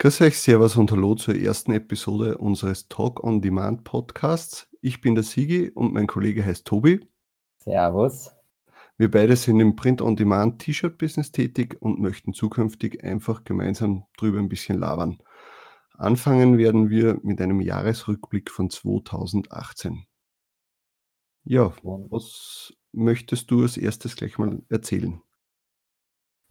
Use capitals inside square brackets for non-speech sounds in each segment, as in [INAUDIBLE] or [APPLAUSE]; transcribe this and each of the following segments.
Grüß euch, Servus und Hallo zur ersten Episode unseres Talk on Demand Podcasts. Ich bin der Sigi und mein Kollege heißt Tobi. Servus. Wir beide sind im Print on Demand T-Shirt Business tätig und möchten zukünftig einfach gemeinsam drüber ein bisschen labern. Anfangen werden wir mit einem Jahresrückblick von 2018. Ja, was möchtest du als erstes gleich mal erzählen?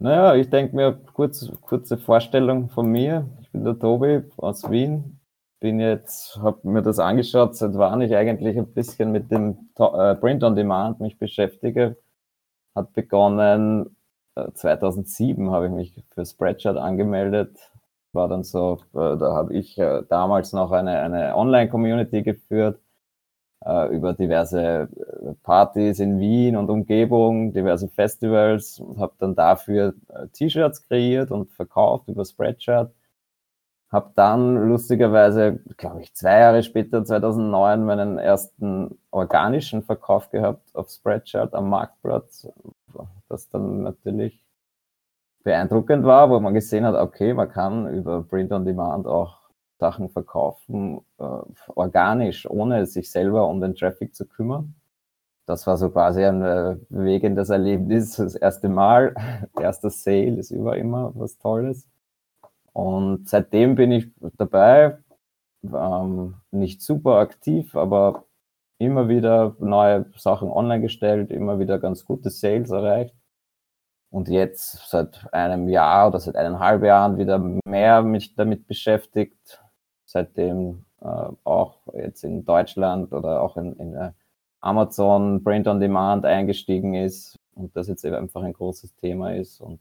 Naja, ich denke mir, kurz, kurze Vorstellung von mir. Ich bin der Tobi aus Wien. Bin jetzt, habe mir das angeschaut, seit wann ich eigentlich ein bisschen mit dem äh, Print on Demand mich beschäftige. Hat begonnen, 2007 äh, habe ich mich für Spreadshirt angemeldet. War dann so, äh, da habe ich damals noch eine, eine Online-Community geführt äh, über diverse äh, Partys in Wien und Umgebung, diverse Festivals und habe dann dafür äh, T-Shirts kreiert und verkauft über Spreadshirt. Habe dann lustigerweise, glaube ich, zwei Jahre später, 2009, meinen ersten organischen Verkauf gehabt auf Spreadshirt am Marktplatz, das dann natürlich beeindruckend war, wo man gesehen hat, okay, man kann über Print on Demand auch Sachen verkaufen, äh, organisch, ohne sich selber um den Traffic zu kümmern. Das war so quasi ein äh, bewegendes Erlebnis. Das erste Mal, [LAUGHS] erster Sale ist über immer was Tolles. Und seitdem bin ich dabei, ähm, nicht super aktiv, aber immer wieder neue Sachen online gestellt, immer wieder ganz gute Sales erreicht. Und jetzt seit einem Jahr oder seit eineinhalb Jahren wieder mehr mich damit beschäftigt, seitdem äh, auch jetzt in Deutschland oder auch in, in äh, Amazon Print on Demand eingestiegen ist und das jetzt eben einfach ein großes Thema ist. Und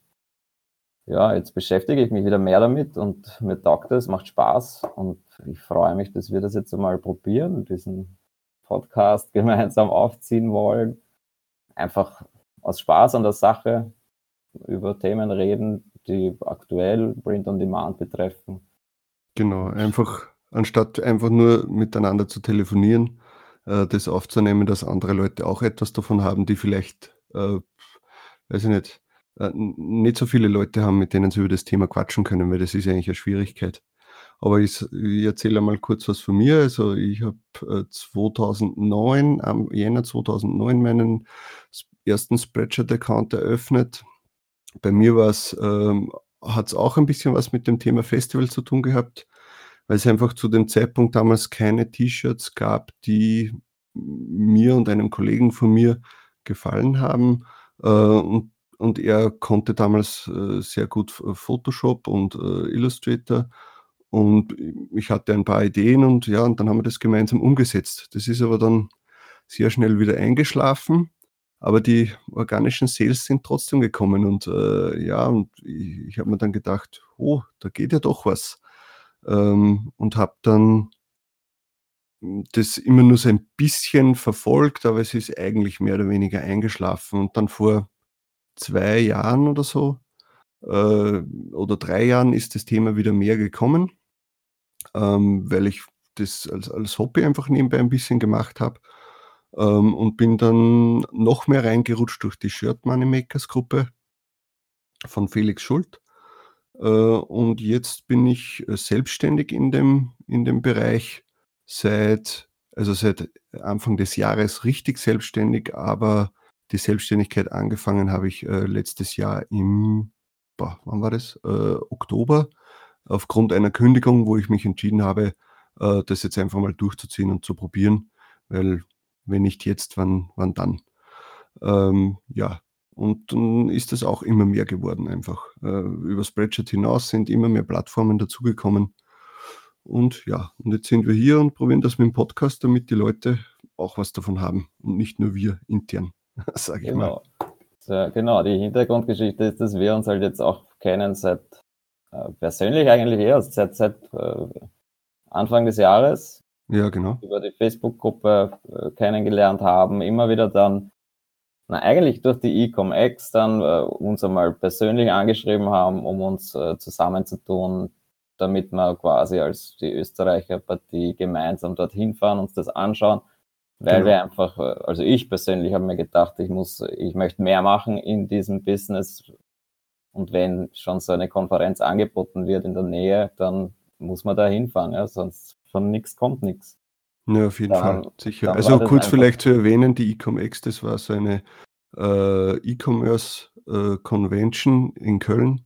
ja, jetzt beschäftige ich mich wieder mehr damit und mir taugt es, macht Spaß und ich freue mich, dass wir das jetzt einmal probieren, diesen Podcast [LAUGHS] gemeinsam aufziehen wollen. Einfach aus Spaß an der Sache über Themen reden, die aktuell Print on Demand betreffen Genau, einfach anstatt einfach nur miteinander zu telefonieren, äh, das aufzunehmen, dass andere Leute auch etwas davon haben, die vielleicht, äh, weiß ich nicht, äh, nicht so viele Leute haben, mit denen sie über das Thema quatschen können, weil das ist eigentlich eine Schwierigkeit. Aber ich, ich erzähle mal kurz was von mir. Also ich habe äh, 2009, am Jänner 2009 meinen ersten Spreadshirt-Account eröffnet. Bei mir war es ähm, hat es auch ein bisschen was mit dem Thema Festival zu tun gehabt, weil es einfach zu dem Zeitpunkt damals keine T-Shirts gab, die mir und einem Kollegen von mir gefallen haben. Äh, und, und er konnte damals äh, sehr gut Photoshop und äh, Illustrator. Und ich hatte ein paar Ideen und ja, und dann haben wir das gemeinsam umgesetzt. Das ist aber dann sehr schnell wieder eingeschlafen. Aber die organischen Sales sind trotzdem gekommen und äh, ja, und ich, ich habe mir dann gedacht, oh, da geht ja doch was. Ähm, und habe dann das immer nur so ein bisschen verfolgt, aber es ist eigentlich mehr oder weniger eingeschlafen. Und dann vor zwei Jahren oder so äh, oder drei Jahren ist das Thema wieder mehr gekommen, ähm, weil ich das als, als Hobby einfach nebenbei ein bisschen gemacht habe ähm, und bin dann noch mehr reingerutscht durch die Shirt Money Makers Gruppe von Felix Schult. Äh, und jetzt bin ich äh, selbstständig in dem, in dem Bereich seit, also seit Anfang des Jahres richtig selbstständig, aber die Selbstständigkeit angefangen habe ich äh, letztes Jahr im, boah, wann war das? Äh, Oktober, aufgrund einer Kündigung, wo ich mich entschieden habe, äh, das jetzt einfach mal durchzuziehen und zu probieren, weil wenn nicht jetzt, wann, wann dann? Ähm, ja, und dann ist das auch immer mehr geworden einfach. Äh, über Spreadshirt hinaus sind immer mehr Plattformen dazugekommen. Und ja, und jetzt sind wir hier und probieren das mit dem Podcast, damit die Leute auch was davon haben und nicht nur wir intern, [LAUGHS] sage ich genau. mal. So, genau, die Hintergrundgeschichte ist, dass wir uns halt jetzt auch kennen seit äh, persönlich eigentlich eher seit, seit äh, Anfang des Jahres. Ja, genau. Über die Facebook-Gruppe äh, kennengelernt haben, immer wieder dann, na, eigentlich durch die Ecom-X dann äh, uns einmal persönlich angeschrieben haben, um uns äh, zusammenzutun, damit wir quasi als die Österreicher Partie gemeinsam dorthin fahren, uns das anschauen, weil genau. wir einfach, äh, also ich persönlich habe mir gedacht, ich muss, ich möchte mehr machen in diesem Business, Und wenn schon so eine Konferenz angeboten wird in der Nähe, dann muss man da hinfahren, ja? sonst von nichts kommt nichts. Ja, auf jeden dann, Fall, sicher. Also kurz vielleicht zu erwähnen, die EcomX, das war so eine äh, E-Commerce äh, Convention in Köln,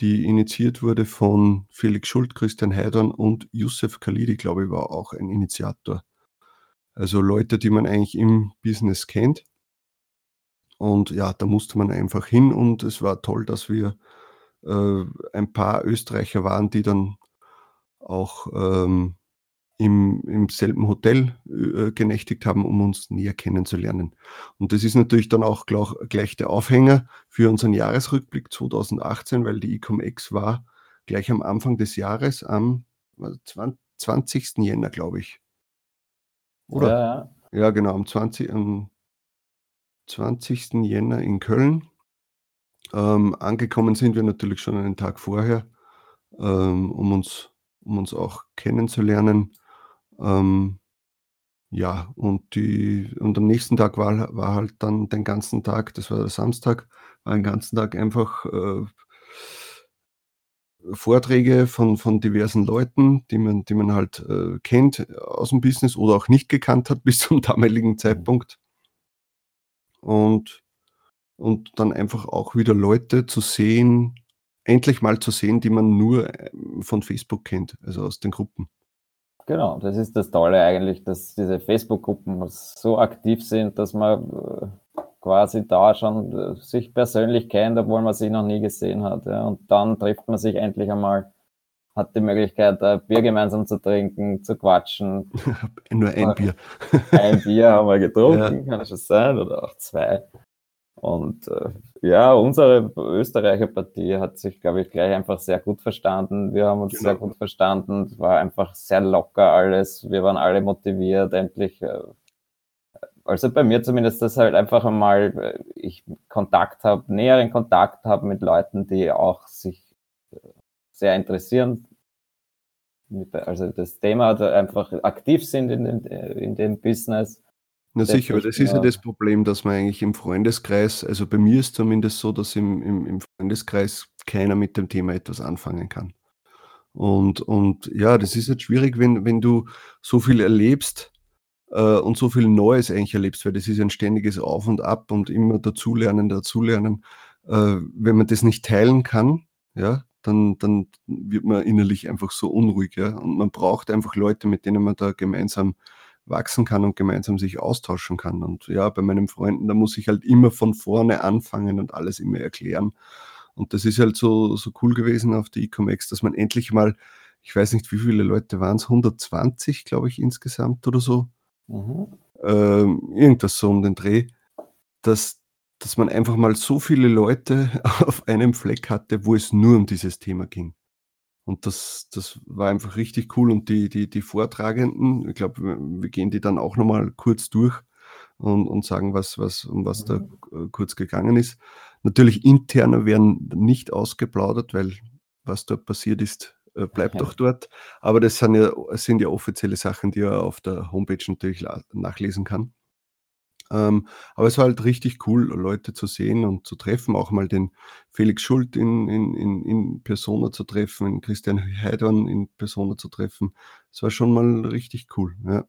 die initiiert wurde von Felix Schult, Christian Heidorn und Youssef Khalidi, glaube ich, war auch ein Initiator. Also Leute, die man eigentlich im Business kennt. Und ja, da musste man einfach hin und es war toll, dass wir äh, ein paar Österreicher waren, die dann auch ähm, im, im selben Hotel äh, genächtigt haben, um uns näher kennenzulernen. Und das ist natürlich dann auch gleich, gleich der Aufhänger für unseren Jahresrückblick 2018, weil die Ecom-X war gleich am Anfang des Jahres, am 20. Jänner, glaube ich. Oder? Ja, ja. genau, am 20. Am 20. Jänner in Köln. Ähm, angekommen sind wir natürlich schon einen Tag vorher, ähm, um, uns, um uns auch kennenzulernen. Ähm, ja, und, die, und am nächsten Tag war, war halt dann den ganzen Tag, das war der Samstag, war den ganzen Tag einfach äh, Vorträge von, von diversen Leuten, die man, die man halt äh, kennt aus dem Business oder auch nicht gekannt hat [LAUGHS] bis zum damaligen mhm. Zeitpunkt. Und, und dann einfach auch wieder Leute zu sehen, endlich mal zu sehen, die man nur ähm, von Facebook kennt, also aus den Gruppen. Genau, das ist das Tolle eigentlich, dass diese Facebook-Gruppen so aktiv sind, dass man äh, quasi da schon äh, sich persönlich kennt, obwohl man sich noch nie gesehen hat. Ja. Und dann trifft man sich endlich einmal, hat die Möglichkeit, ein Bier gemeinsam zu trinken, zu quatschen. [LAUGHS] Nur ein Bier. ein Bier haben wir [LAUGHS] getrunken, ja. kann schon sein, oder auch zwei. Und äh, ja, unsere Österreicher Partie hat sich, glaube ich, gleich einfach sehr gut verstanden. Wir haben uns genau. sehr gut verstanden. Es war einfach sehr locker alles. Wir waren alle motiviert, endlich. Äh, also bei mir zumindest, dass halt einfach einmal äh, ich Kontakt habe, näheren Kontakt habe mit Leuten, die auch sich äh, sehr interessieren. Also das Thema einfach aktiv sind in dem, äh, in dem Business na sicher, aber das ist ja das Problem, dass man eigentlich im Freundeskreis, also bei mir ist zumindest so, dass im, im, im Freundeskreis keiner mit dem Thema etwas anfangen kann. Und, und ja, das ist jetzt schwierig, wenn, wenn du so viel erlebst äh, und so viel Neues eigentlich erlebst, weil das ist ein ständiges Auf und Ab und immer dazulernen, dazulernen. Äh, wenn man das nicht teilen kann, ja, dann, dann wird man innerlich einfach so unruhig. Ja? Und man braucht einfach Leute, mit denen man da gemeinsam wachsen kann und gemeinsam sich austauschen kann. Und ja, bei meinen Freunden, da muss ich halt immer von vorne anfangen und alles immer erklären. Und das ist halt so, so cool gewesen auf der Ecomex, dass man endlich mal, ich weiß nicht, wie viele Leute waren es, 120, glaube ich, insgesamt oder so. Mhm. Ähm, irgendwas so um den Dreh, dass, dass man einfach mal so viele Leute [LAUGHS] auf einem Fleck hatte, wo es nur um dieses Thema ging. Und das, das war einfach richtig cool. Und die, die, die Vortragenden, ich glaube, wir gehen die dann auch nochmal kurz durch und, und sagen, was, was, um was da mhm. kurz gegangen ist. Natürlich interne werden nicht ausgeplaudert, weil was dort passiert ist, äh, bleibt doch dort. Aber das sind ja, sind ja offizielle Sachen, die er auf der Homepage natürlich nachlesen kann. Ähm, aber es war halt richtig cool, Leute zu sehen und zu treffen, auch mal den Felix Schult in, in, in, in Persona zu treffen, den Christian Heidorn in Persona zu treffen. Es war schon mal richtig cool, ja.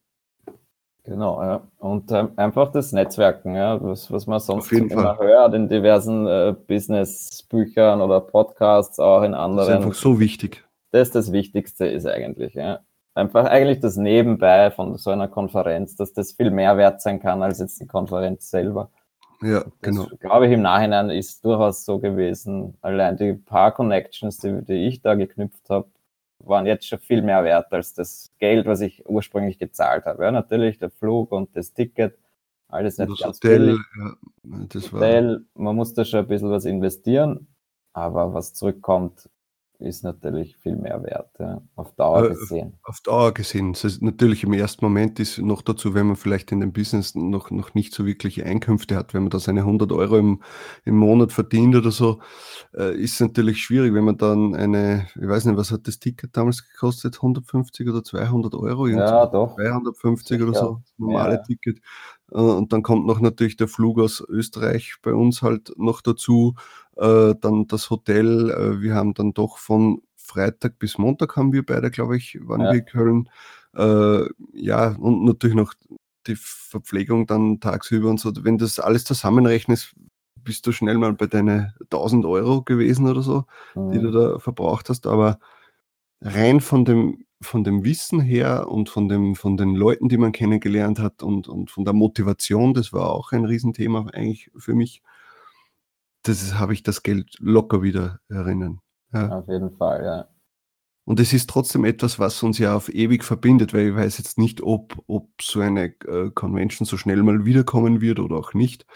Genau, ja. Und ähm, einfach das Netzwerken, ja, was, was man sonst immer Fall. hört in diversen äh, Business-Büchern oder Podcasts, auch in anderen. Das ist einfach so wichtig. Das das Wichtigste ist eigentlich, ja einfach eigentlich das Nebenbei von so einer Konferenz, dass das viel mehr wert sein kann als jetzt die Konferenz selber. Ja, das, genau. Glaube ich, im Nachhinein ist durchaus so gewesen. Allein die paar Connections, die, die ich da geknüpft habe, waren jetzt schon viel mehr wert als das Geld, was ich ursprünglich gezahlt habe. Ja, natürlich der Flug und das Ticket, alles nicht das ganz Hotel. Ja, das Hotel, man muss da schon ein bisschen was investieren, aber was zurückkommt, ist natürlich viel mehr wert, ja, auf Dauer äh, gesehen. Auf Dauer gesehen. Das heißt, natürlich im ersten Moment ist noch dazu, wenn man vielleicht in dem Business noch, noch nicht so wirkliche Einkünfte hat, wenn man da seine 100 Euro im, im Monat verdient oder so, äh, ist es natürlich schwierig, wenn man dann eine, ich weiß nicht, was hat das Ticket damals gekostet? 150 oder 200 Euro? Ja, doch. 250 oder so, normale ja. Ticket. Äh, und dann kommt noch natürlich der Flug aus Österreich bei uns halt noch dazu. Äh, dann das Hotel. Äh, wir haben dann doch von Freitag bis Montag haben wir beide, glaube ich, waren Ja. wir in Köln. Äh, ja, und natürlich noch die Verpflegung dann tagsüber und so. Wenn das alles zusammenrechnest, bist du schnell mal bei deinen 1000 Euro gewesen oder so, die du Mhm. da verbraucht hast. Aber rein von dem, von dem Wissen her und von, dem, von den Leuten, die man kennengelernt hat und, und von der Motivation, das war auch ein Riesenthema eigentlich für mich. Das habe ich das Geld locker wieder erinnern. Ja. Auf jeden Fall, ja. Und es ist trotzdem etwas, was uns ja auf ewig verbindet, weil ich weiß jetzt nicht, ob, ob so eine äh, Convention so schnell mal wiederkommen wird oder auch nicht.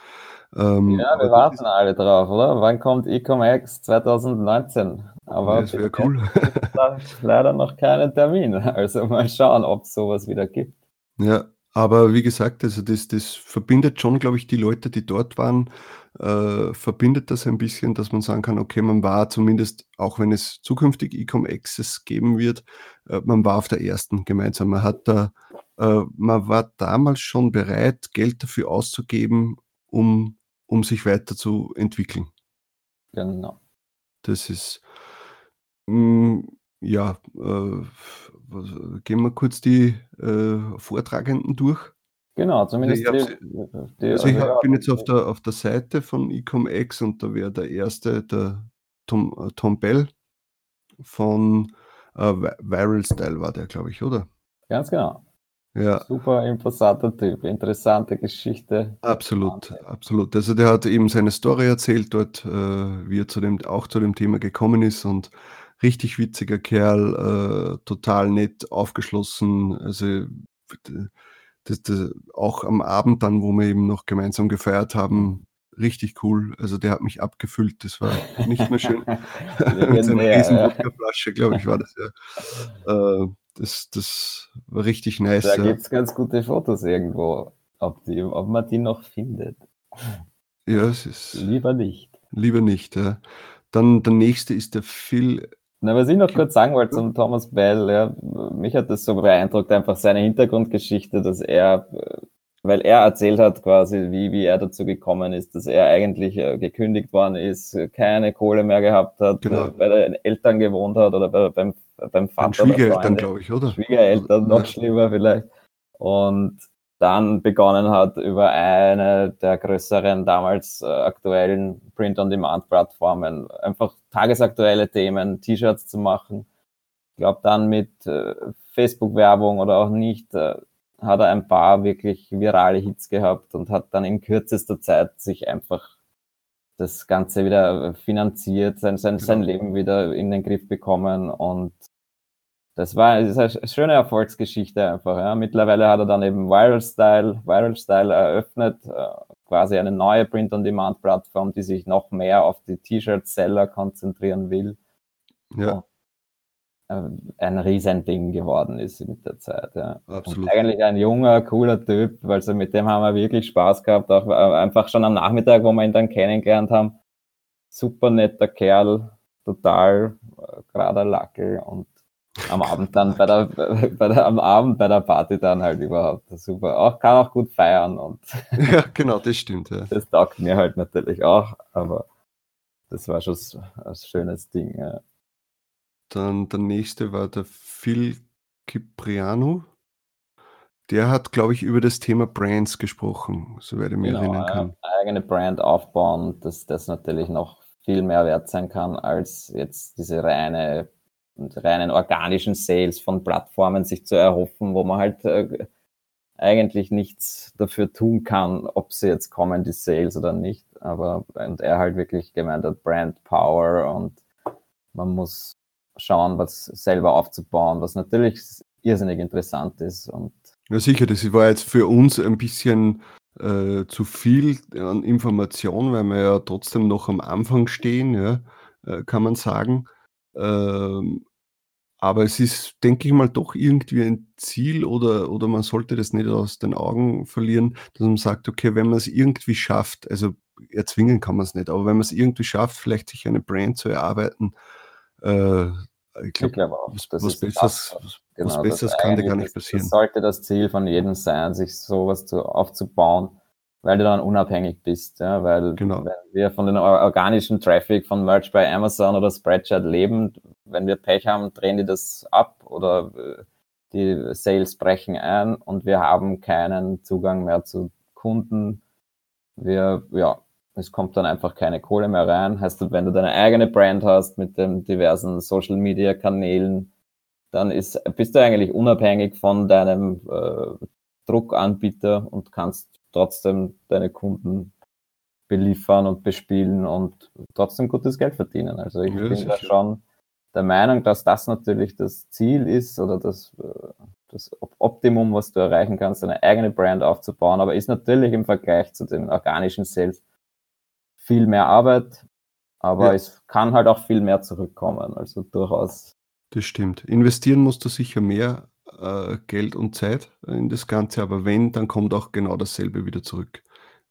Ähm, Ja, wir warten ist, alle drauf, oder? Wann kommt EcomX 2019? ja, Aber das wäre cool. leider noch keinen Termin. [LAUGHS] Also mal schauen, ob es sowas wieder gibt. Ja, aber wie gesagt, also das, das verbindet schon, glaube ich, die Leute, die dort waren, äh, verbindet das ein bisschen, dass man sagen kann, okay, man war zumindest, auch wenn es zukünftig Ecom Access geben wird, äh, man war auf der ersten gemeinsam. Man hat da, äh, man war damals schon bereit, Geld dafür auszugeben, um, um sich weiterzuentwickeln. Genau. Das ist, mm, ja, äh, was, gehen wir kurz die äh, Vortragenden durch. Genau, Also zumindest ich, habe die, die also ich also hab, ja, bin jetzt auf der, auf der Seite von EcomX und da wäre der erste, der Tom, äh, Tom Bell von äh, Vi- Viral Style war der, glaube ich, oder? ganz genau. Ja, Super imposanter Typ, interessante Geschichte. absolut, Wahnsinn. absolut. Also der hat eben seine Story erzählt dort, äh, wie er zu dem, auch zu dem Thema gekommen ist und richtig witziger Kerl, äh, total nett, aufgeschlossen. Also das, das, auch am Abend dann, wo wir eben noch gemeinsam gefeiert haben, richtig cool. Also der hat mich abgefüllt. Das war nicht mehr schön. [LAUGHS] [LAUGHS] Mit seiner riesen. Wodkaflasche, glaube ich, war das ja. Äh, das, das war richtig nice. Da Ja, gibt es ganz gute Fotos irgendwo, ob, die, ob man die noch findet. ja es ist Lieber nicht. lieber nicht. Ja. Dann der nächste ist der Phil. Na, was ich noch kurz sagen wollte zum Thomas Bell, ja, mich hat das so beeindruckt, einfach seine Hintergrundgeschichte, dass er, weil er erzählt hat quasi, wie, wie er dazu gekommen ist, dass er eigentlich äh, gekündigt worden ist, keine Kohle mehr gehabt hat, Genau. äh, bei den Eltern gewohnt hat oder bei, beim, beim Vater oder Schwiegereltern, glaube ich, oder? Schwiegereltern, noch schlimmer vielleicht. Und dann begonnen hat, über eine der größeren, damals äh, aktuellen Print-on-Demand-Plattformen einfach tagesaktuelle Themen, T-Shirts zu machen. Ich glaube, dann mit äh, Facebook-Werbung oder auch nicht, äh, hat er ein paar wirklich virale Hits gehabt und hat dann in kürzester Zeit sich einfach das Ganze wieder finanziert, sein, sein, sein Genau. Leben wieder in den Griff bekommen und das war das eine schöne Erfolgsgeschichte einfach. Ja. Mittlerweile hat er dann eben Viral Style, Viral Style eröffnet, äh, quasi eine neue Print-on-Demand-Plattform, die sich noch mehr auf die T-Shirt-Seller konzentrieren will. Ja, Äh, Ein Riesending geworden ist mit der Zeit. Ja. Und absolut. eigentlich ein junger, cooler Typ, also mit dem haben wir wirklich Spaß gehabt, auch äh, einfach schon am Nachmittag, wo wir ihn dann kennengelernt haben. Super netter Kerl, total äh, gerader Lackel und am Abend dann bei der, [LAUGHS] bei der, am Abend bei der Party dann halt überhaupt super. Auch kann auch gut feiern und [LAUGHS] Ja, genau, das stimmt. Ja. das taugt mir halt natürlich auch, aber das war schon ein schönes Ding. Ja. Dann der nächste war der Phil Cipriano. Der hat, glaube ich, über das Thema Brands gesprochen, soweit ich mich Genau, erinnern kann. eigene Brand aufbauen, dass das natürlich noch viel mehr wert sein kann als jetzt diese reine reinen organischen Sales von Plattformen sich zu erhoffen, wo man halt äh, eigentlich nichts dafür tun kann, ob sie jetzt kommen, die Sales oder nicht. Aber und er halt wirklich gemeint hat, Brand Power und man muss schauen, was selber aufzubauen, was natürlich irrsinnig interessant ist. Und Ja, sicher, das war jetzt für uns ein bisschen äh, zu viel an Information, weil wir ja trotzdem noch am Anfang stehen, ja, äh, kann man sagen. Ähm, aber es ist, denke ich mal, doch irgendwie ein Ziel oder, oder man sollte das nicht aus den Augen verlieren, dass man sagt, okay, wenn man es irgendwie schafft, also erzwingen kann man es nicht, aber wenn man es irgendwie schafft, vielleicht sich eine Brand zu erarbeiten, äh, ich glaube, glaub was, was Besseres, genau, was Besseres kann dir gar nicht passieren. Das sollte das Ziel von jedem sein, sich sowas zu, aufzubauen, weil du dann unabhängig bist. Ja? Weil genau. wenn wir von den organischen Traffic von Merch bei Amazon oder Spreadshirt leben, wenn wir Pech haben, drehen die das ab oder äh, die Sales brechen ein und wir haben keinen Zugang mehr zu Kunden. Wir, ja, es kommt dann einfach keine Kohle mehr rein. Heißt, wenn du deine eigene Brand hast mit den diversen Social Media Kanälen, dann ist, bist du eigentlich unabhängig von deinem äh, Druckanbieter und kannst trotzdem deine Kunden beliefern und bespielen und trotzdem gutes Geld verdienen. Also ich ja, bin da schon der Meinung, dass das natürlich das Ziel ist oder das, äh, das Optimum, was du erreichen kannst, eine eigene Brand aufzubauen, aber ist natürlich im Vergleich zu den organischen Sales viel mehr Arbeit, aber ja. es kann halt auch viel mehr zurückkommen. Also durchaus. Das stimmt. Investieren musst du sicher mehr äh, Geld und Zeit in das Ganze, aber wenn, dann kommt auch genau dasselbe wieder zurück.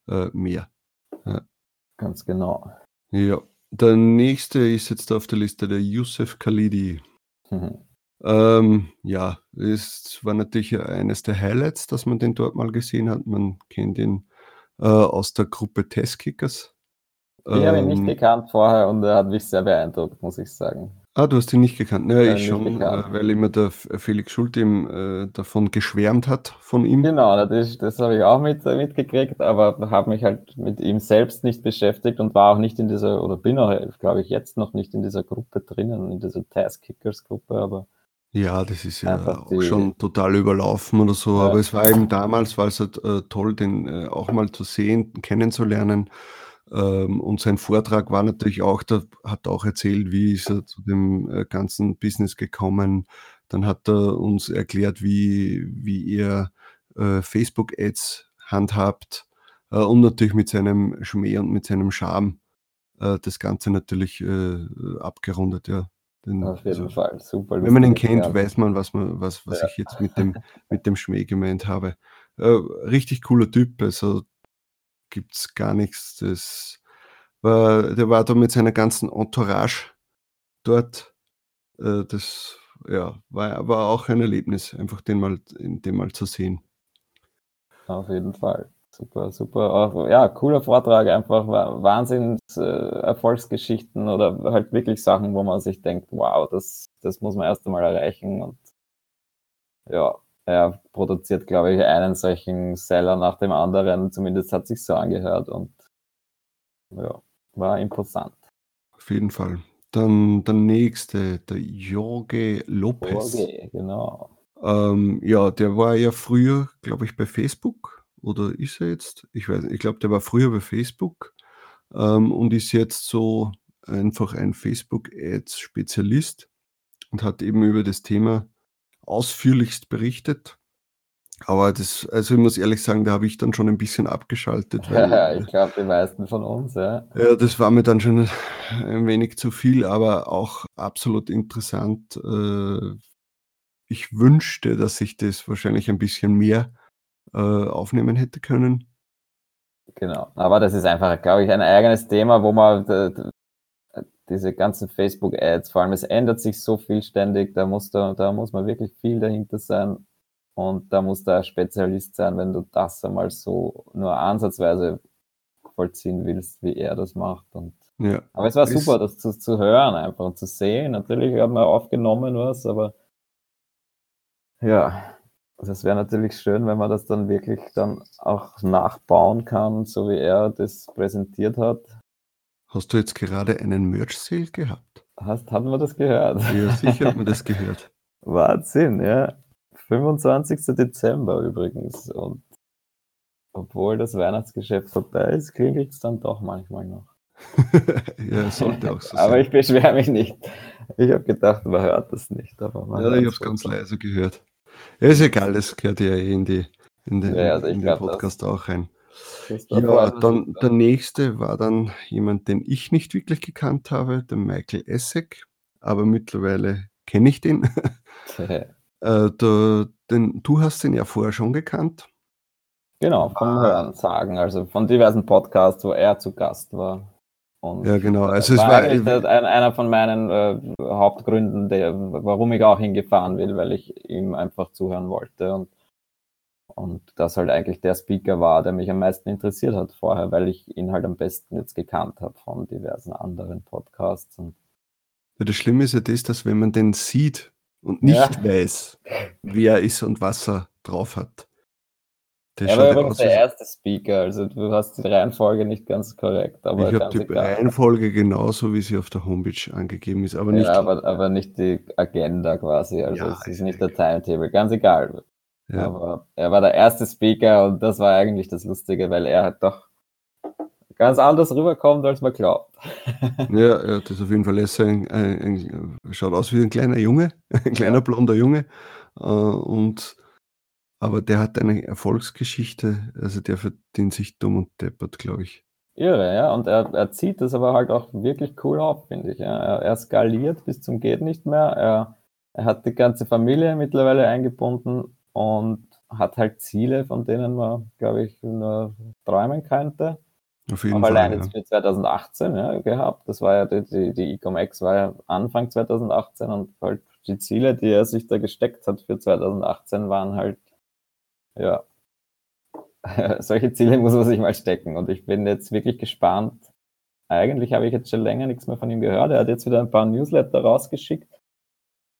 Äh, mehr. Ja. Ganz genau. Ja. Der nächste ist jetzt auf der Liste der Youssef Khalidi. Mhm. Ähm, ja, es war natürlich eines der Highlights, dass man den dort mal gesehen hat. Man kennt ihn äh, aus der Gruppe Testkickers. Ich ähm, habe ihn nicht gekannt vorher und er hat mich sehr beeindruckt, muss ich sagen. Ah, du hast ihn nicht gekannt. Ja, ich schon, äh, weil immer der Felix Schulte ihm äh, davon geschwärmt hat, von ihm. Genau, das, das habe ich auch mit, äh, mitgekriegt, aber habe mich halt mit ihm selbst nicht beschäftigt und war auch nicht in dieser, oder bin auch, glaube ich, jetzt noch nicht in dieser Gruppe drinnen, in dieser Task Kickers Gruppe, aber. Ja, das ist ja auch die, schon total überlaufen oder so, ja. aber es war eben damals, war es halt äh, toll, den äh, auch mal zu sehen, kennenzulernen. Ähm, und sein Vortrag war natürlich auch, da hat auch erzählt, wie ist er zu dem äh, ganzen Business gekommen. Dann hat er uns erklärt, wie, wie er äh, Facebook-Ads handhabt äh, und natürlich mit seinem Schmäh und mit seinem Charme äh, das Ganze natürlich äh, abgerundet, ja. Den, Auf jeden also, Fall, super. Wenn man ihn kennt, ja. weiß man, was, man, was, was ja. ich jetzt mit dem, mit dem Schmäh gemeint habe. Äh, richtig cooler Typ, also gibt es gar nichts. Das war, der war da mit seiner ganzen Entourage dort. Äh, das ja, war aber auch ein Erlebnis, einfach den mal, den mal zu sehen. Auf jeden Fall. Super, super. Auch, ja, cooler Vortrag, einfach Wahnsinns äh, Erfolgsgeschichten oder halt wirklich Sachen, wo man sich denkt, wow, das, das muss man erst einmal erreichen. Und ja, er produziert, glaube ich, einen solchen Seller nach dem anderen. Zumindest hat sich so angehört und ja, war imposant. Auf jeden Fall. Dann der nächste, der Jorge Lopez. Jorge, genau. Ähm, ja, der war ja früher, glaube ich, bei Facebook. Oder ist er jetzt? Ich weiß nicht. Ich glaube, der war früher bei Facebook ähm, und ist jetzt so einfach ein Facebook-Ads-Spezialist und hat eben über das Thema ausführlichst berichtet. Aber das, also ich muss ehrlich sagen, da habe ich dann schon ein bisschen abgeschaltet. [LAUGHS] Weil, ja, ich glaube, die meisten von uns, ja. Ja, das war mir dann schon ein wenig zu viel, aber auch absolut interessant. Äh, ich wünschte, dass ich das wahrscheinlich ein bisschen mehr äh, aufnehmen hätte können. Genau, aber das ist einfach, glaube ich, ein eigenes Thema, wo man diese ganzen Facebook-Ads, vor allem es ändert sich so viel ständig, da muss, da, da muss man wirklich viel dahinter sein und da muss der Spezialist sein, wenn du das einmal so nur ansatzweise vollziehen willst, wie er das macht. Und, ja. Aber es war super, das zu, zu hören einfach und zu sehen. Natürlich hat man aufgenommen was, aber ja, das wäre natürlich schön, wenn man das dann wirklich dann auch nachbauen kann, so wie er das präsentiert hat. Hast du jetzt gerade einen Merch-Sale gehabt? Hast, haben wir das gehört? Ja, sicher hat man das [LAUGHS] gehört. Wahnsinn, ja. 25. Dezember übrigens. Und obwohl das Weihnachtsgeschäft vorbei ist, klingelt es dann doch manchmal noch. [LAUGHS] ja, sollte auch so [LAUGHS] sein. Aber ich beschwere mich nicht. Ich habe gedacht, man hört das nicht. Aber ja, ich habe es ganz leise gehört. Ja, ist egal, das gehört ja eh in, die, in den, ja, also in den Podcast auch rein. Ja, dann der nächste war dann jemand, den ich nicht wirklich gekannt habe, der Michael Essek, aber mittlerweile kenne ich den. [LAUGHS] [LAUGHS] äh, der, den, du hast ihn ja vorher schon gekannt. Genau, vom ah. Hören sagen, also von diversen Podcasts, wo er zu Gast war. Und Ja, genau. äh, Also es war war einer von meinen äh, Hauptgründen, der, warum ich auch hingefahren will, weil ich ihm einfach zuhören wollte und, und das halt eigentlich der Speaker war, der mich am meisten interessiert hat vorher, weil ich ihn halt am besten jetzt gekannt habe von diversen anderen Podcasts. Und ja, das Schlimme ist ja das, dass wenn man den sieht und nicht ja, weiß, wer er ist und was er drauf hat, der er war übrigens der erste Speaker, also du hast die Reihenfolge nicht ganz korrekt, aber ich habe die. Reihenfolge genauso, wie sie auf der Homepage angegeben ist, aber nicht Ja, aber, aber nicht die Agenda quasi, also ja, es ist nicht der. Timetable, ganz egal. Ja. Aber er war der erste Speaker und das war eigentlich das Lustige, weil er halt doch ganz anders rüberkommt, als man glaubt. [LAUGHS] Ja, ja, das ist auf jeden Fall. Ist ein, ein, ein, schaut aus wie ein kleiner Junge, [LAUGHS] ein kleiner Ja, blonder Junge. Äh, und, aber der hat eine Erfolgsgeschichte, also der verdient sich dumm und deppert, glaube ich. irre, ja. Und er, er zieht das aber halt auch wirklich cool auf, finde ich. Ja. Er, er skaliert bis zum Geht nicht mehr. Er, er hat die ganze Familie mittlerweile eingebunden und hat halt Ziele, von denen man, glaube ich, nur träumen könnte. Auf jeden allein Fall, jetzt ja. für 2018 ja, gehabt. Das war ja die, die, die Ecom-X war ja Anfang 2018 und halt die Ziele, die er sich da gesteckt hat für 2018, waren halt, ja, [LAUGHS] solche Ziele muss man sich mal stecken. Und ich bin jetzt wirklich gespannt. Eigentlich habe ich jetzt schon länger nichts mehr von ihm gehört. Er hat jetzt wieder ein paar Newsletter rausgeschickt.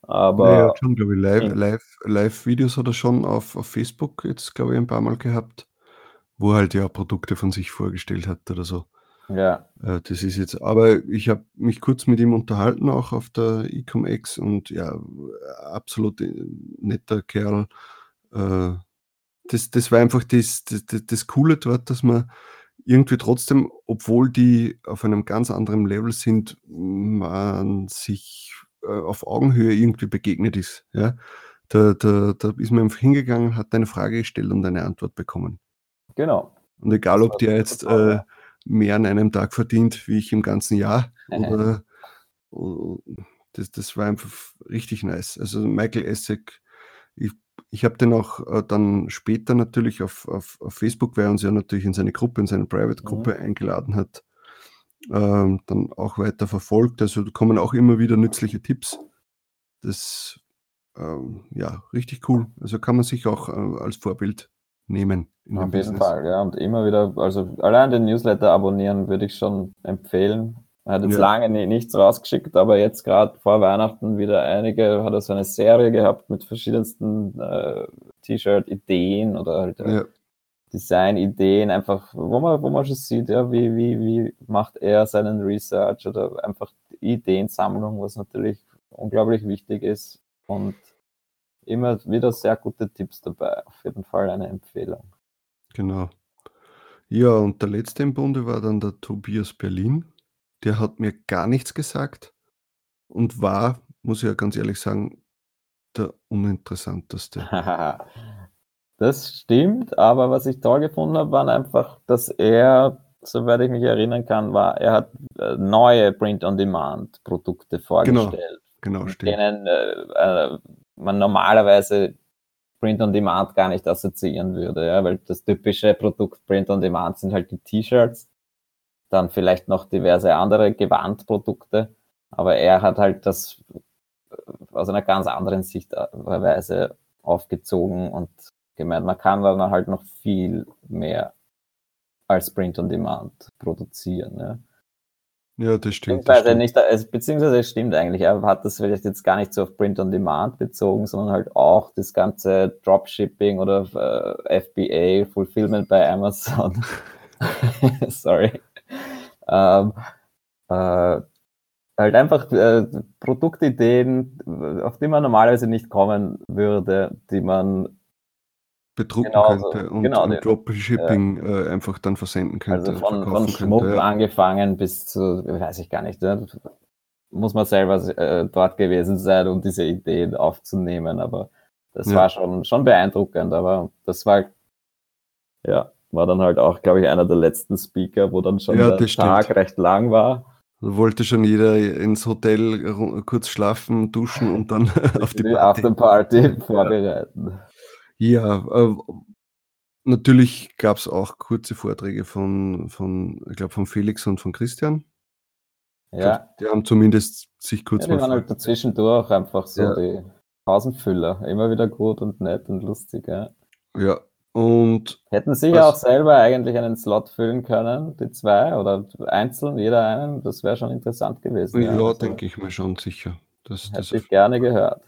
Aber schon, glaube ich, live, in, live, Live-Videos hat er schon auf, auf Facebook jetzt, glaube ich, ein paar Mal gehabt, wo er halt ja Produkte von sich vorgestellt hat oder so. ja, Äh, das ist jetzt, aber ich habe mich kurz mit ihm unterhalten, auch auf der Ecom-X und ja, absolut äh, netter Kerl. Äh, das, das war einfach das, das, das, Coole dort, dass man irgendwie trotzdem, obwohl die auf einem ganz anderen Level sind, man sich auf Augenhöhe irgendwie begegnet ist. Ja? Da, da, da ist man einfach hingegangen, hat eine Frage gestellt und eine Antwort bekommen. genau. Und egal, ob der jetzt äh, mehr an einem Tag verdient, wie ich im ganzen Jahr, [LAUGHS] oder uh, das, das war einfach richtig nice. Also Michael Essek, ich, ich habe den auch äh, dann später natürlich auf, auf, auf Facebook, weil er uns ja natürlich in seine Gruppe, in seine Private-Gruppe Mhm. eingeladen hat, ähm, dann auch weiter verfolgt. Also da kommen auch immer wieder nützliche Tipps. Das, ähm, ja, richtig cool. Also kann man sich auch äh, als Vorbild nehmen Auf jeden. Fall, ja. Und immer wieder, also allein den Newsletter abonnieren würde ich schon empfehlen. Er hat jetzt Ja. lange ni- nichts rausgeschickt, aber jetzt gerade vor Weihnachten wieder einige, hat er so eine Serie gehabt mit verschiedensten äh, T-Shirt-Ideen oder halt äh, Ja, Design-Ideen, einfach, wo man, wo man schon sieht, ja, wie, wie, wie macht er seinen Research oder einfach Ideensammlung, was natürlich unglaublich wichtig ist und immer wieder sehr gute Tipps dabei. Auf jeden Fall eine Empfehlung. genau. Ja, und der letzte im Bunde war dann der Tobias Berlin. Der hat mir gar nichts gesagt und war, muss ich ja ganz ehrlich sagen, der uninteressanteste. [LAUGHS] Das stimmt, aber was ich toll gefunden habe, waren einfach, dass er, soweit ich mich erinnern kann, war, er hat äh, neue Print-on-Demand-Produkte Genau, vorgestellt, genau, mit stimmt. denen äh, äh, man normalerweise Print-on-Demand gar nicht assoziieren würde, ja, weil das typische Produkt Print-on-Demand sind halt die T-Shirts, dann vielleicht noch diverse andere Gewandprodukte, aber er hat halt das äh, aus einer ganz anderen Sichtweise aufgezogen und gemeint, man kann dann halt noch viel mehr als Print on Demand produzieren. Ja. Ja, das stimmt, das Beziehungsweise, stimmt. nicht, es, beziehungsweise es stimmt eigentlich, er hat das vielleicht jetzt gar nicht so auf Print on Demand bezogen, sondern halt auch das ganze Dropshipping oder äh, FBA, Fulfillment bei Amazon. [LAUGHS] Sorry. Ähm, äh, halt einfach äh, Produktideen, auf die man normalerweise nicht kommen würde, die man Bedrucken genauso, könnte und, genau, und die, ja. Dropshipping äh, einfach dann versenden Also könnte, von, von verkaufen Schmuck könnte. Ja. angefangen bis zu, weiß ich gar nicht, ne? muss man selber äh, dort gewesen sein, um diese Ideen aufzunehmen. Aber das Ja. war schon, schon beeindruckend. Aber das war, ja, war dann halt auch, glaube ich, einer der letzten Speaker, wo dann schon der Tag stimmt. recht lang war. Da wollte schon jeder ins Hotel kurz schlafen, duschen [LAUGHS] und dann [LAUGHS] auf die Die Party. Afterparty vorbereiten. Ja, äh, natürlich gab es auch kurze Vorträge von, von ich glaube, von Felix und von Christian. Ja. die haben zumindest sich kurz ja, die waren halt dazwischendurch einfach so ja. die Pausenfüller. Immer wieder gut und nett und lustig, ja. Ja, und. Hätten sie ja auch selber eigentlich einen Slot füllen können, die zwei oder einzeln, jeder einen. Das wäre schon interessant gewesen. Ja, ja also, denke ich mir schon sicher. Das, hätte das ich gerne gehört.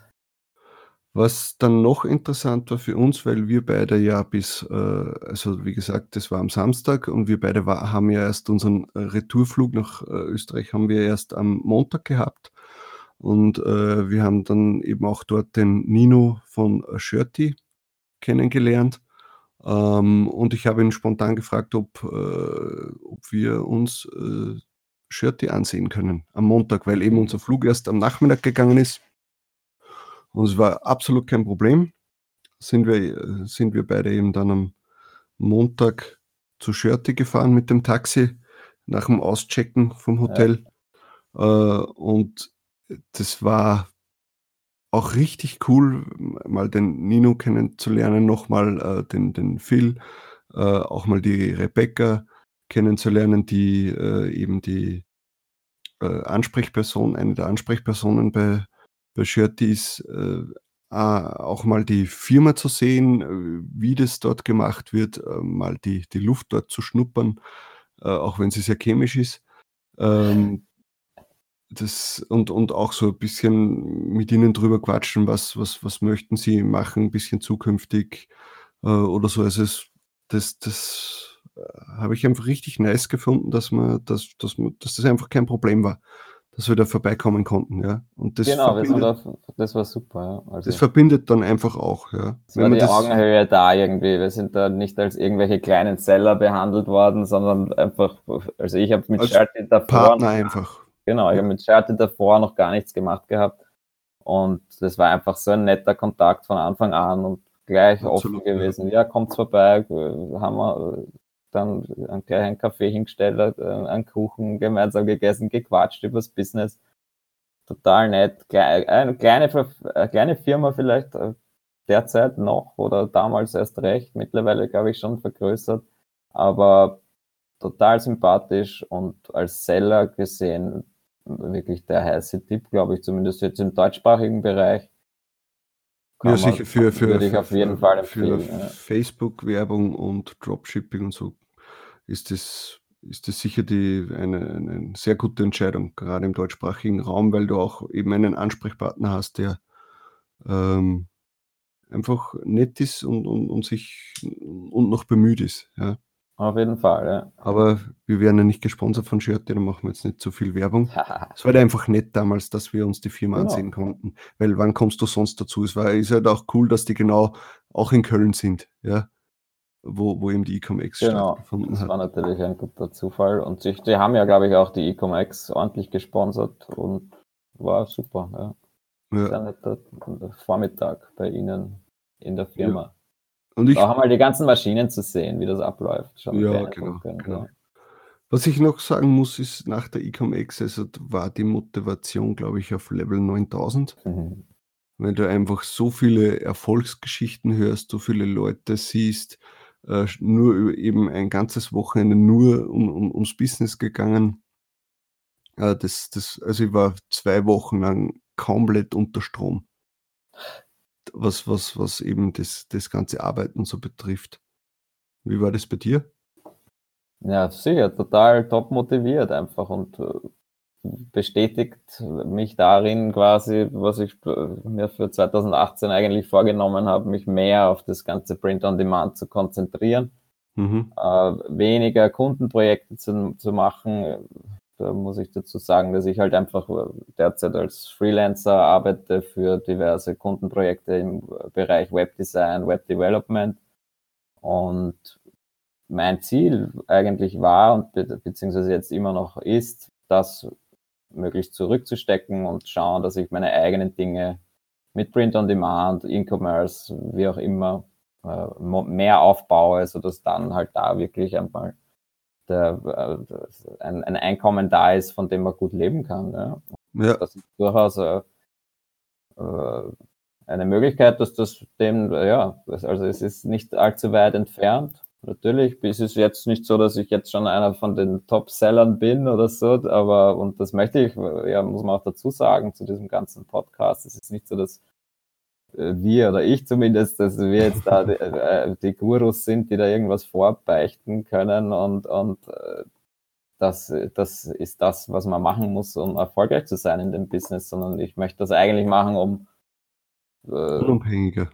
Was dann noch interessant war für uns, weil wir beide ja bis, äh, also wie gesagt, das war am Samstag und wir beide war, haben ja erst unseren Retourflug nach äh, Österreich haben wir erst am Montag gehabt und äh, wir haben dann eben auch dort den Nino von Shirty kennengelernt ähm, und ich habe ihn spontan gefragt, ob, äh, ob wir uns äh, Shirty ansehen können am Montag, weil eben unser Flug erst am Nachmittag gegangen ist. Und es war absolut kein Problem. Sind wir, sind wir beide eben dann am Montag zu Shirty gefahren mit dem Taxi nach dem Auschecken vom Hotel. Ja. Äh, und das war auch richtig cool, mal den Nino kennenzulernen, nochmal äh, den, den Phil, äh, auch mal die Rebecca kennenzulernen, die äh, eben die äh, Ansprechperson, eine der Ansprechpersonen bei, bei Shirty ist, äh, auch mal die Firma zu sehen, äh, wie das dort gemacht wird, mal die, die Luft dort zu schnuppern, auch wenn sie sehr chemisch ist. Ähm, das und, und auch so ein bisschen mit ihnen drüber quatschen, was, was, was möchten sie machen, ein bisschen zukünftig äh, oder so. Also es, das, das äh, habe ich einfach richtig nice gefunden, dass man, dass, dass dass das einfach kein Problem war, dass wir da vorbeikommen konnten, ja. Und das genau, das war, das war super, ja. Also, das verbindet dann einfach auch, ja. Es war die Augenhöhe da irgendwie. Wir sind da nicht als irgendwelche kleinen Seller behandelt worden, sondern einfach, also ich habe mit Charity davor. Partner einfach Genau, ich habe mit Charity davor noch gar nichts gemacht gehabt. Und das war einfach so ein netter Kontakt von Anfang an und gleich Absolut, offen gewesen. Ja, kommt vorbei, haben wir dann gleich einen Kaffee hingestellt, äh, einen Kuchen gemeinsam gegessen, gequatscht übers Business. Total nett. Eine kleine, eine kleine Firma vielleicht äh, derzeit noch oder damals erst recht, mittlerweile glaube ich schon vergrößert. Aber total sympathisch und als Seller gesehen wirklich der heiße Tipp, glaube ich, zumindest jetzt im deutschsprachigen Bereich. Ja, sicher für, für. Für ja. Facebook-Werbung und Dropshipping und so ist das, ist das sicher die, eine, eine sehr gute Entscheidung, gerade im deutschsprachigen Raum, weil du auch eben einen Ansprechpartner hast, der ähm, einfach nett ist und, und, und sich und noch bemüht ist. Ja. Auf jeden Fall, ja. Aber wir werden ja nicht gesponsert von Shirty, da machen wir jetzt nicht zu viel Werbung. [LAUGHS] es war halt einfach nett damals, dass wir uns die Firma genau. ansehen konnten. Weil wann kommst du sonst dazu? Es war, ist halt auch cool, dass die genau auch in Köln sind, ja. Wo, wo eben die Ecom-X genau. stattgefunden hat. Das war natürlich ein guter Zufall. Und sich, die haben ja, glaube ich, auch die Ecom-X ordentlich gesponsert und war super, ja. ja. Vormittag bei Ihnen in der Firma. Ja. Und ich, auch einmal die ganzen Maschinen zu sehen, wie das abläuft. Schon ja, genau, genau. Was ich noch sagen muss, ist, nach der Ecom-X also war die Motivation, glaube ich, auf Level 9000. Mhm. Wenn du einfach so viele Erfolgsgeschichten hörst, so viele Leute siehst, äh, nur eben ein ganzes Wochenende nur um, um, ums Business gegangen. Äh, das, das, also ich war zwei Wochen lang komplett unter Strom was, was, was eben das, das ganze Arbeiten so betrifft. Wie war das bei dir? Ja, sicher, total top motiviert einfach und äh, bestätigt mich darin quasi, was ich äh, mir für 2018 eigentlich vorgenommen habe, mich mehr auf das ganze Print on Demand zu konzentrieren, mhm. äh, weniger Kundenprojekte zu, zu machen, da muss ich dazu sagen, dass ich halt einfach äh, derzeit als Freelancer arbeite für diverse Kundenprojekte im Bereich Webdesign, Webdevelopment. Und mein Ziel eigentlich war und be beziehungsweise jetzt immer noch ist, das möglichst zurückzustecken und schauen, dass ich meine eigenen Dinge mit Print on Demand, E-Commerce, wie auch immer, äh, mehr aufbaue, sodass dann halt da wirklich einmal der, äh, ein, ein, Einkommen da ist, von dem man gut leben kann. Ja. ja. Das ist durchaus äh, äh, eine Möglichkeit, dass das dem, ja, also es ist nicht allzu weit entfernt Natürlich ist es jetzt nicht so, dass ich jetzt schon einer von den Top-Sellern bin oder so, aber, und das möchte ich, ja, muss man auch dazu sagen, zu diesem ganzen Podcast. Es ist nicht so, dass wir oder ich zumindest, dass wir jetzt da die, [LAUGHS] äh, die Gurus sind, die da irgendwas vorbeichten können und, und äh, das, das ist das, was man machen muss, um erfolgreich zu sein in dem Business, sondern ich möchte das eigentlich machen, um äh, unabhängiger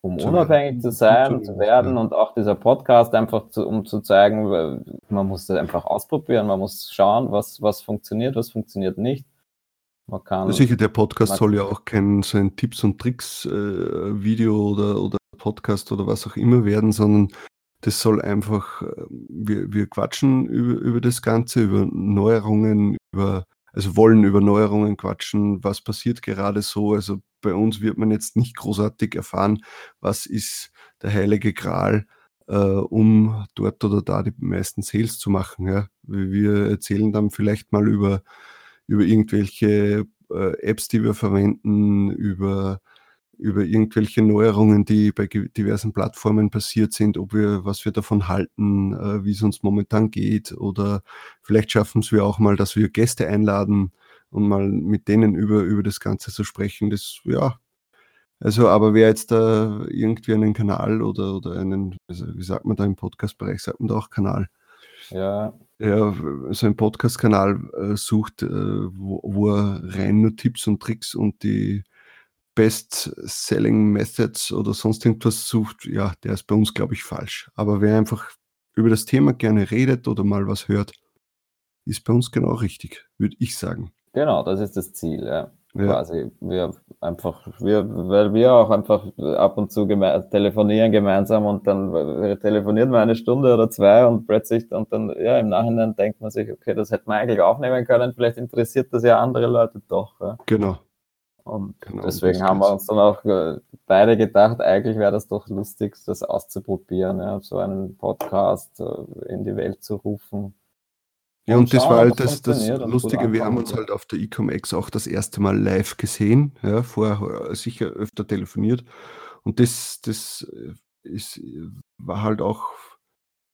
um zu unabhängig zu sein und zu werden ja. und auch dieser Podcast einfach zu, um zu zeigen, man muss das einfach ausprobieren, man muss schauen, was, was funktioniert, was funktioniert nicht. Man kann, Sicher, der Podcast soll ja auch kein so ein Tipps und Tricks äh, Video oder, oder Podcast oder was auch immer werden, sondern das soll einfach, äh, wir, wir quatschen über, über das Ganze, über Neuerungen, über also wollen über Neuerungen quatschen, was passiert gerade so. Also bei uns wird man jetzt nicht großartig erfahren, was ist der heilige Gral, äh, um dort oder da die meisten Sales zu machen. Ja. Wir erzählen dann vielleicht mal über, über irgendwelche äh, Apps, die wir verwenden, über über irgendwelche Neuerungen, die bei diversen Plattformen passiert sind, ob wir, was wir davon halten, äh, wie es uns momentan geht oder vielleicht schaffen es wir auch mal, dass wir Gäste einladen und mal mit denen über, über das Ganze zu sprechen. Das, ja, also, aber wer jetzt da irgendwie einen Kanal oder, oder einen, also wie sagt man da im Podcast-Bereich, sagt man da auch Kanal? Ja. Ja, so ein Podcast-Kanal äh, sucht, äh, wo, wo er rein nur Tipps und Tricks und die Best-Selling Methods oder sonst irgendwas sucht, ja, der ist bei uns, glaube ich, falsch. Aber wer einfach über das Thema gerne redet oder mal was hört, ist bei uns genau richtig, würde ich sagen. Genau, das ist das Ziel, ja. Ja. Quasi, wir einfach, wir, weil wir auch einfach ab und zu geme telefonieren gemeinsam und dann telefoniert man eine Stunde oder zwei und plötzlich und dann, ja, im Nachhinein denkt man sich, okay, das hätte man eigentlich aufnehmen können, vielleicht interessiert das ja andere Leute doch. Ja. Genau. Und genau, deswegen haben wir uns dann auch äh, beide gedacht, eigentlich wäre das doch lustig, das auszuprobieren, ja, so einen Podcast äh, in die Welt zu rufen. Ja, und, und das schauen, war halt das, das Lustige, wir haben uns halt auf der EcomX auch das erste Mal live gesehen, ja, vorher sicher öfter telefoniert. Und das, das äh, ist, war halt auch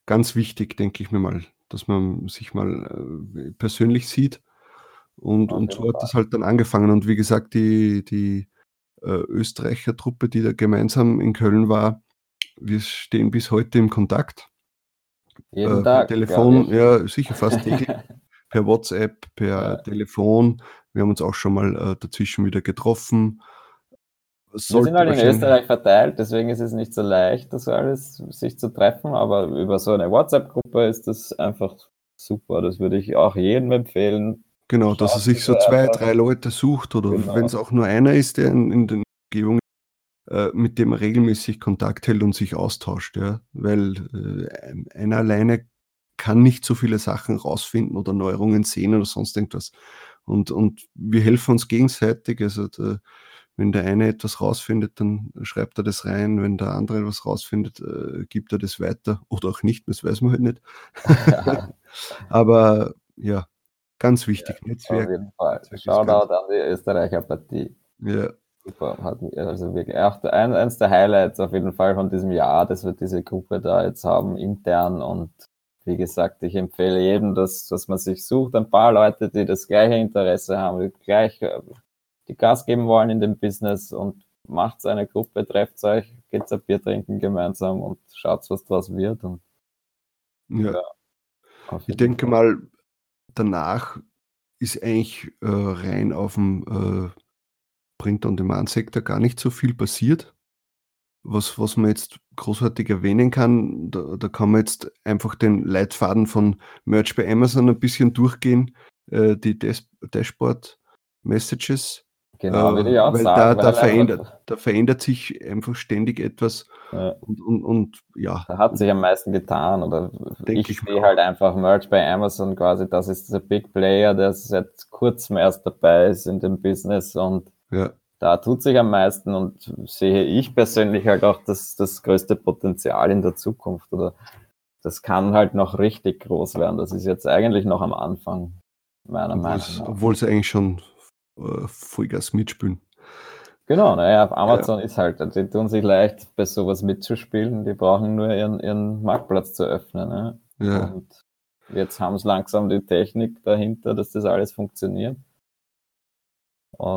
ganz wichtig, denke ich mir mal, dass man sich mal persönlich sieht und, und so hat das halt dann angefangen. Und wie gesagt, die, die äh, Österreicher Truppe, die da gemeinsam in Köln war, wir stehen bis heute im Kontakt. Jeden äh, Tag. Telefon, ja, sicher fast täglich. [LAUGHS] per WhatsApp, per ja. Telefon. Wir haben uns auch schon mal äh, dazwischen wieder getroffen. Sollte wir sind halt in Österreich verteilt, deswegen ist es nicht so leicht, das alles sich zu treffen, aber über so eine WhatsApp-Gruppe ist das einfach super. Das würde ich auch jedem empfehlen. Genau, dass er sich so zwei, drei Leute sucht oder genau. wenn es auch nur einer ist, der in, in den Umgebungen, äh, mit dem er regelmäßig Kontakt hält und sich austauscht. Ja? Weil äh, einer alleine kann nicht so viele Sachen rausfinden oder Neuerungen sehen oder sonst irgendwas. Und, und wir helfen uns gegenseitig. Also der, wenn der eine etwas rausfindet, dann schreibt er das rein. Wenn der andere etwas rausfindet, äh, gibt er das weiter oder auch nicht, das weiß man halt nicht. [LAUGHS] [LAUGHS] Aber ja, Ganz wichtig, ja, Netzwerk. Auf jeden Fall. Shoutout an die Österreicher Partie. Ja. Super. Hat, also wirklich auch ein, eins der Highlights auf jeden Fall von diesem Jahr, dass wir diese Gruppe da jetzt haben, intern. Und wie gesagt, ich empfehle jedem, dass, dass man sich sucht, ein paar Leute, die das gleiche Interesse haben, die gleich äh, die Gas geben wollen in dem Business und macht eine Gruppe, trefft euch, geht ein Bier trinken gemeinsam und schaut, was draus wird. Und, ja. ja ich denke mal, danach ist eigentlich äh, rein auf dem äh, Print-on-Demand-Sektor gar nicht so viel passiert. Was, was man jetzt großartig erwähnen kann, da, da kann man jetzt einfach den Leitfaden von Merch bei Amazon ein bisschen durchgehen, äh, die Des Dashboard-Messages Genau, würde ich auch weil sagen. Da, da, verändert, da verändert sich einfach ständig etwas. Ja. Und, und, und, ja. Da hat sich am meisten getan. Oder ich, ich sehe halt einfach Merch bei Amazon quasi, das ist der Big Player, der seit kurzem erst dabei ist in dem Business und ja. da tut sich am meisten und sehe ich persönlich halt auch das, das größte Potenzial in der Zukunft. Oder das kann halt noch richtig groß werden. Das ist jetzt eigentlich noch am Anfang, meiner Meinung nach. Obwohl es eigentlich schon äh, Vollgas mitspielen. Genau, naja, auf Amazon ja. ist halt, die tun sich leicht, bei sowas mitzuspielen. Die brauchen nur ihren, ihren Marktplatz zu öffnen. Ne? Ja. Und jetzt haben sie langsam die Technik dahinter, dass das alles funktioniert.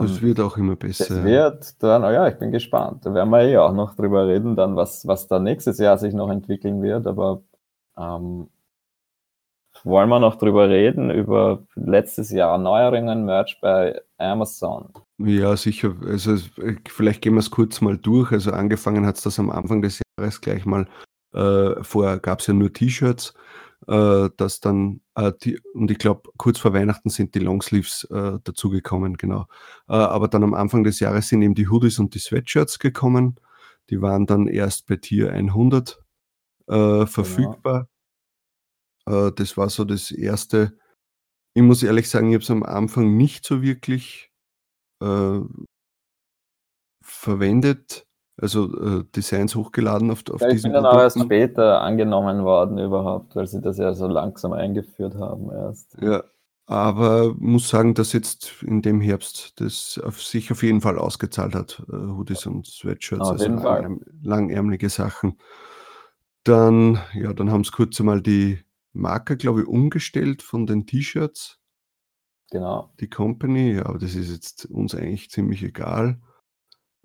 Es wird auch immer besser. Es wird dann, oh ja, ich bin gespannt. Da werden wir eh auch noch drüber reden, dann, was, was da nächstes Jahr sich noch entwickeln wird. Aber ähm, wollen wir noch drüber reden, über letztes Jahr Neuerungen, Merch bei Amazon? Ja, sicher. Also vielleicht gehen wir es kurz mal durch. Also angefangen hat es das am Anfang des Jahres gleich mal. Äh, vorher gab es ja nur T-Shirts äh, dass dann, äh, die, und ich glaube, kurz vor Weihnachten sind die Longsleeves äh, dazugekommen, genau. Äh, aber dann am Anfang des Jahres sind eben die Hoodies und die Sweatshirts gekommen. Die waren dann erst bei Tier 100 äh, genau. verfügbar. Genau. das war so das erste. Ich muss ehrlich sagen, ich habe es am Anfang nicht so wirklich verwendet also äh, Designs hochgeladen auf, auf ja, Ich bin dann auch erst später angenommen worden überhaupt, weil sie das ja so langsam eingeführt haben erst. Ja, aber muss sagen, dass jetzt in dem Herbst das auf sich auf jeden Fall ausgezahlt hat, äh, Hoodies und Sweatshirts, auf also lang, langärmliche Sachen. Dann, ja, dann haben sie kurz einmal die Marke, glaube ich, umgestellt von den T-Shirts. Genau. Die Company, ja, aber das ist jetzt uns eigentlich ziemlich egal.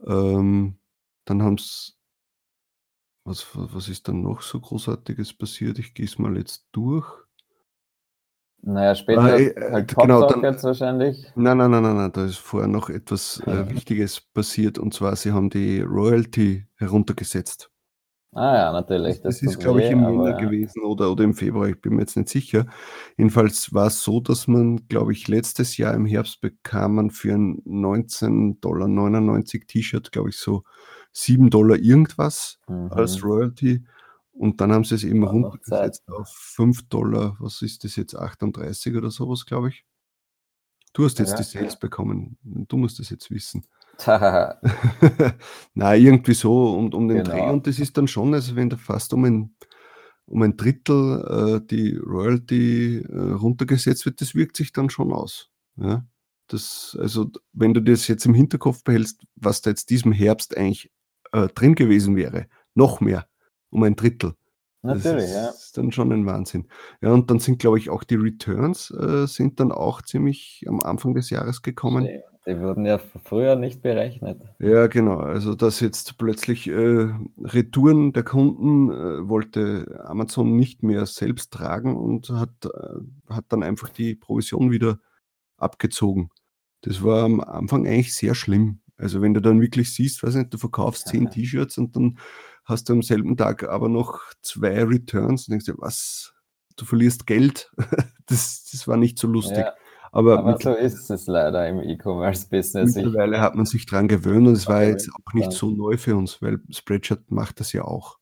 Ähm, dann haben es was was ist dann noch so Großartiges passiert? Ich gehe es mal jetzt durch. Naja, später Ah, äh, halt genau, dann wahrscheinlich. nein, nein, nein, nein, nein, da ist vorher noch etwas, äh, Wichtiges passiert und zwar, sie haben die Royalty heruntergesetzt. Ah ja, natürlich. Das, das ist, glaube ich, im Jänner ja. gewesen oder, oder im Februar, ich bin mir jetzt nicht sicher. Jedenfalls war es so, dass man, glaube ich, letztes Jahr im Herbst bekam man für ein 19,99 Dollar T-Shirt, glaube ich, so 7 Dollar irgendwas mhm. als Royalty. Und dann haben sie es eben runtergesetzt auf 5 Dollar, was ist das jetzt, 38 oder sowas, glaube ich. Du hast jetzt ja, die Sales ja. bekommen. Du musst das jetzt wissen. [LAUGHS] Na, irgendwie so und um den genau. Dreh. Und das ist dann schon, also wenn da fast um ein, um ein Drittel äh, die Royalty äh, runtergesetzt wird, das wirkt sich dann schon aus. Ja? Das, also, wenn du das jetzt im Hinterkopf behältst, was da jetzt diesem Herbst eigentlich äh, drin gewesen wäre, noch mehr, um ein Drittel. Natürlich, das ja. ist dann schon ein Wahnsinn. Ja, und dann sind, glaube ich, auch die Returns äh, sind dann auch ziemlich am Anfang des Jahres gekommen. Die, die wurden ja früher nicht berechnet. Ja, genau. Also, dass jetzt plötzlich äh, Retouren der Kunden äh, wollte Amazon nicht mehr selbst tragen und hat, äh, hat dann einfach die Provision wieder abgezogen. Das war am Anfang eigentlich sehr schlimm. Also wenn du dann wirklich siehst, weiß nicht, du verkaufst zehn T-Shirts und dann hast du am selben Tag aber noch zwei Returns und denkst dir, was, du verlierst Geld. [LAUGHS] das, das war nicht so lustig. Ja, aber, aber so ist es leider im E-Commerce-Business. Mittlerweile hat man sich dran gewöhnt und es war jetzt auch nicht so neu für uns, weil Spreadshirt macht das ja auch.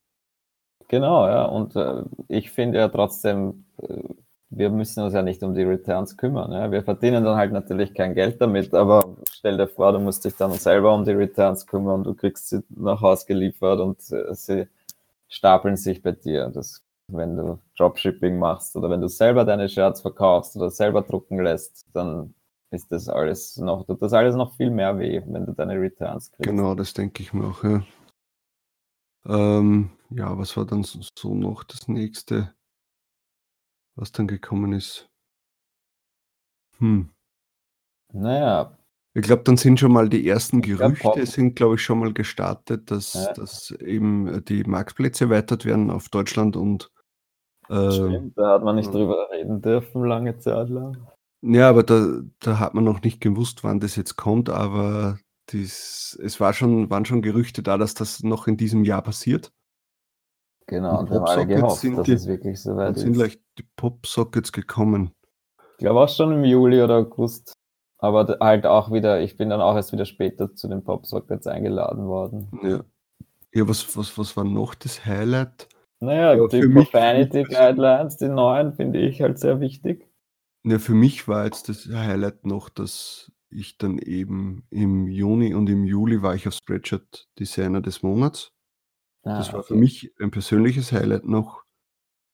Genau, ja. Und äh, ich finde ja trotzdem, äh, wir müssen uns ja nicht um die Returns kümmern. Ja. Wir verdienen dann halt natürlich kein Geld damit, aber stell dir vor, du musst dich dann selber um die Returns kümmern, du kriegst sie nach Hause geliefert und äh, sie stapeln sich bei dir. Das, wenn du Dropshipping machst oder wenn du selber deine Shirts verkaufst oder selber drucken lässt, dann ist das alles noch, tut das alles noch viel mehr weh, wenn du deine Returns kriegst. Genau, das denke ich mir auch, ja. Ähm, ja, was war dann so noch das nächste? Was dann gekommen ist. Hm. Naja. Ich glaube, dann sind schon mal die ersten Gerüchte, sind, glaube ich, schon mal gestartet, dass, ja. dass eben die Marktplätze erweitert werden auf Deutschland und. Äh, Stimmt, da hat man nicht drüber reden dürfen, lange Zeit lang. Ja, aber da, da hat man noch nicht gewusst, wann das jetzt kommt, aber dies, es war schon, waren schon Gerüchte da, dass das noch in diesem Jahr passiert. Genau, und wir haben alle gehofft, dass die, es wirklich so weit ist. sind gleich die Popsockets gekommen. Ich glaube auch schon im Juli oder August. Aber halt auch wieder, ich bin dann auch erst wieder später zu den Popsockets eingeladen worden. Ja. Ja, was, was, was war noch das Highlight? Naja, ja, die Profanity Guidelines, die neuen, finde ich halt sehr wichtig. Ja, für mich war jetzt das Highlight noch, dass ich dann eben im Juni und im Juli war ich auf Spreadshirt Designer des Monats. Ah, das war für mich ein persönliches Highlight noch.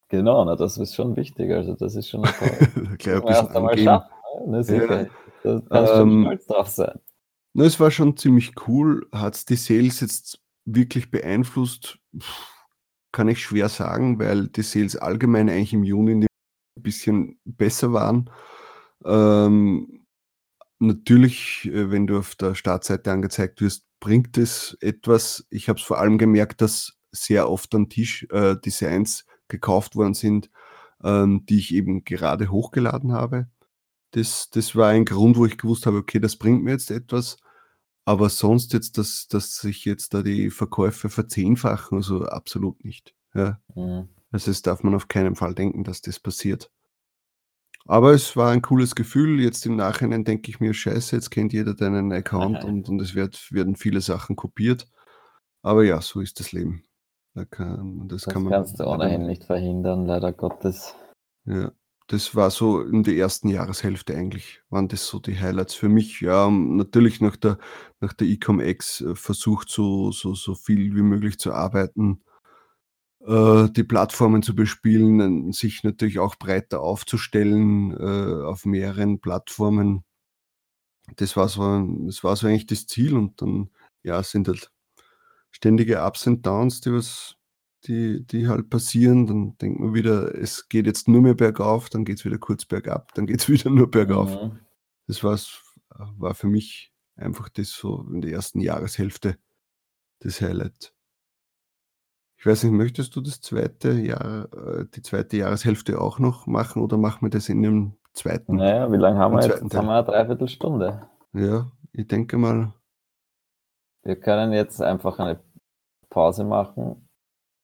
Genau, na, das ist schon wichtig. Also das ist schon toll. Gleich ein [LAUGHS] bisschen einmal schaffen. Ne? Sicher. Ja. Da kannst du ähm, stolz drauf sein. Na, es war schon ziemlich cool. Hat's die Sales jetzt wirklich beeinflusst? Kann ich schwer sagen, weil die Sales allgemein eigentlich im Juni 'n bisschen besser waren. Ähm, natürlich, äh, wenn du auf der Startseite angezeigt wirst, bringt es etwas. Ich habe es vor allem gemerkt, dass sehr oft dann Tisch äh, Designs gekauft worden sind, ähm, die ich eben gerade hochgeladen habe. Das das war ein Grund, wo ich gewusst habe: „Okay, das bringt mir jetzt etwas.“ Aber sonst jetzt, dass dass sich jetzt da die Verkäufe verzehnfachen, also absolut nicht, ja. Mhm. Also, das darf man auf keinen Fall denken, dass das passiert. Aber es war ein cooles Gefühl. Jetzt im Nachhinein denke ich mir: „Scheiße, jetzt kennt jeder deinen Account [LAUGHS] und und es wird werden viele Sachen kopiert.“ Aber ja, so ist das Leben. Da kann das Das kann man kannst du ohnehin nicht verhindern, leider Gottes. Ja, das war so in der ersten Jahreshälfte eigentlich waren das so die Highlights für mich. Ja, natürlich nach der nach der eCom-Ex, äh, versucht, so so so viel wie möglich zu arbeiten, die Plattformen zu bespielen, sich natürlich auch breiter aufzustellen, äh, auf mehreren Plattformen. Das war so das war so eigentlich das Ziel und dann, ja, sind halt ständige Ups and Downs, die was die die halt passieren. Dann denkt man wieder, es geht jetzt nur mehr bergauf, dann geht's wieder kurz bergab, dann geht's [LAUGHS] wieder nur bergauf. Mhm. Das war's war für mich einfach das so in der ersten Jahreshälfte das Highlight. Ich weiß nicht, möchtest du das zweite Jahr äh, die zweite Jahreshälfte auch noch machen oder machen wir das in dem zweiten Na ja, wie lang haben wir jetzt? Jetzt haben wir 'ne 3/4 Stunde. Ja, ich denke mal Wir können jetzt einfach eine Pause machen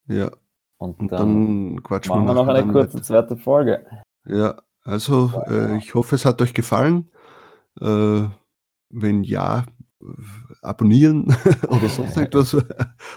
Ja. und Und dann dann quatschen wir machen wir noch eine dann kurze weiter. zweite Folge. Ja, also, äh, ich hoffe, es hat euch gefallen. Äh, wenn ja, abonnieren [LAUGHS] oder sonst [LAUGHS] etwas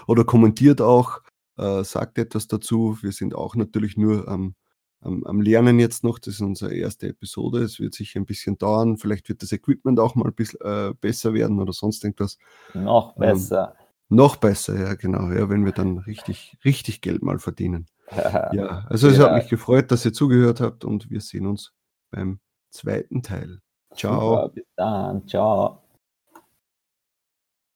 oder kommentiert auch, äh, sagt etwas dazu. Wir sind auch natürlich nur am am am Lernen jetzt noch. Das ist unsere erste Episode. Es wird sicher 'n bisschen dauern. Vielleicht wird das Equipment auch mal bissl äh, besser werden oder sonst irgendwas. Noch Ähm, besser. noch besser, ja genau, ja, wenn wir dann richtig richtig Geld mal verdienen. [LAUGHS] Ja, also es hat Ja. mich gefreut, dass ihr zugehört habt und wir sehen uns beim zweiten Teil. Tschau. Super, bis dann. Tschau.